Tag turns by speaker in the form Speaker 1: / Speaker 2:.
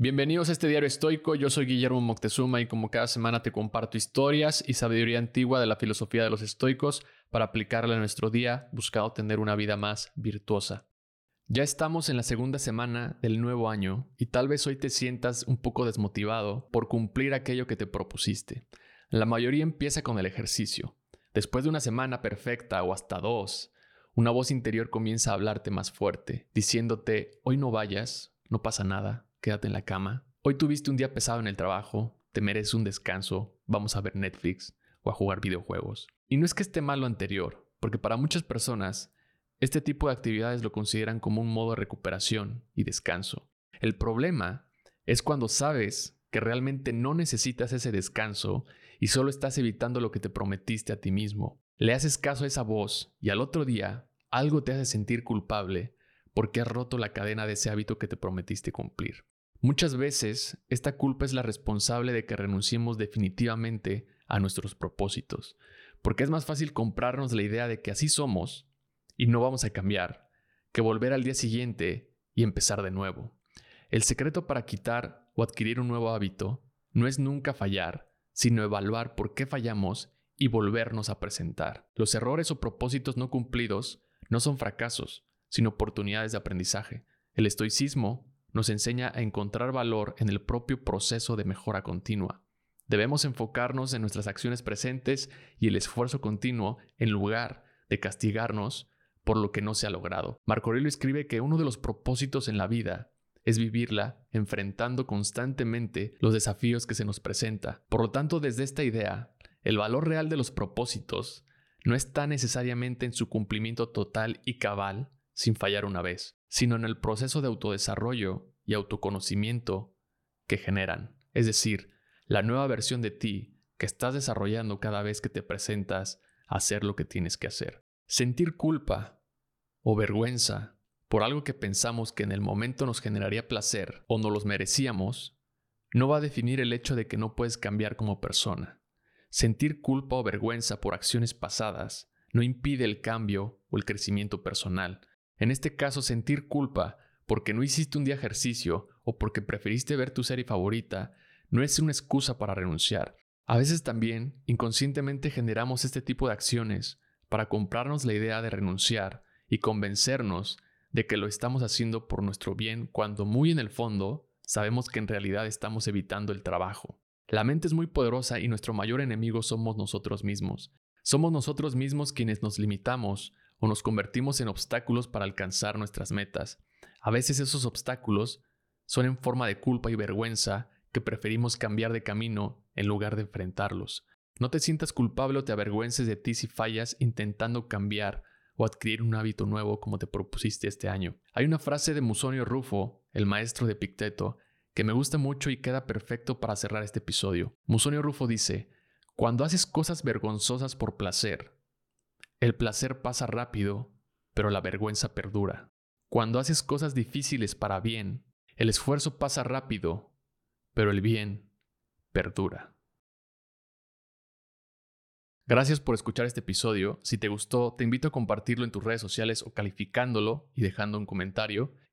Speaker 1: Bienvenidos a este diario estoico, yo soy Guillermo Moctezuma y como cada semana te comparto historias y sabiduría antigua de la filosofía de los estoicos para aplicarla en nuestro día buscando tener una vida más virtuosa. Ya estamos en la segunda semana del nuevo año y tal vez hoy te sientas un poco desmotivado por cumplir aquello que te propusiste. La mayoría empieza con el ejercicio. Después de una semana perfecta o hasta dos, una voz interior comienza a hablarte más fuerte, diciéndote, hoy no vayas, no pasa nada, quédate en la cama. Hoy tuviste un día pesado en el trabajo, te mereces un descanso, vamos a ver Netflix o a jugar videojuegos. Y no es que esté mal lo anterior, porque para muchas personas este tipo de actividades lo consideran como un modo de recuperación y descanso. El problema es cuando sabes que realmente no necesitas ese descanso y solo estás evitando lo que te prometiste a ti mismo. Le haces caso a esa voz y al otro día algo te hace sentir culpable porque has roto la cadena de ese hábito que te prometiste cumplir. Muchas veces esta culpa es la responsable de que renunciemos definitivamente a nuestros propósitos, porque es más fácil comprarnos la idea de que así somos y no vamos a cambiar, que volver al día siguiente y empezar de nuevo. El secreto para quitar o adquirir un nuevo hábito no es nunca fallar, sino evaluar por qué fallamos y volvernos a presentar. Los errores o propósitos no cumplidos no son fracasos, sino oportunidades de aprendizaje. El estoicismo nos enseña a encontrar valor en el propio proceso de mejora continua. Debemos enfocarnos en nuestras acciones presentes y el esfuerzo continuo en lugar de castigarnos por lo que no se ha logrado. Marco Aurelio escribe que uno de los propósitos en la vida es vivirla enfrentando constantemente los desafíos que se nos presenta. Por lo tanto, desde esta idea, el valor real de los propósitos no está necesariamente en su cumplimiento total y cabal, sin fallar una vez, sino en el proceso de autodesarrollo y autoconocimiento que generan, es decir, la nueva versión de ti que estás desarrollando cada vez que te presentas a hacer lo que tienes que hacer. Sentir culpa o vergüenza por algo que pensamos que en el momento nos generaría placer o no los merecíamos, no va a definir el hecho de que no puedes cambiar como persona. Sentir culpa o vergüenza por acciones pasadas no impide el cambio o el crecimiento personal, en este caso, sentir culpa porque no hiciste un día ejercicio o porque preferiste ver tu serie favorita no es una excusa para renunciar. A veces también inconscientemente generamos este tipo de acciones para comprarnos la idea de renunciar y convencernos de que lo estamos haciendo por nuestro bien cuando muy en el fondo sabemos que en realidad estamos evitando el trabajo. La mente es muy poderosa y nuestro mayor enemigo somos nosotros mismos. Somos nosotros mismos quienes nos limitamos o nos convertimos en obstáculos para alcanzar nuestras metas. A veces esos obstáculos son en forma de culpa y vergüenza que preferimos cambiar de camino en lugar de enfrentarlos. No te sientas culpable o te avergüences de ti si fallas intentando cambiar o adquirir un hábito nuevo como te propusiste este año. Hay una frase de Musonio Rufo, el maestro de Picteto, que me gusta mucho y queda perfecto para cerrar este episodio. Musonio Rufo dice, cuando haces cosas vergonzosas por placer, el placer pasa rápido, pero la vergüenza perdura. Cuando haces cosas difíciles para bien, el esfuerzo pasa rápido, pero el bien perdura. Gracias por escuchar este episodio. Si te gustó, te invito a compartirlo en tus redes sociales o calificándolo y dejando un comentario.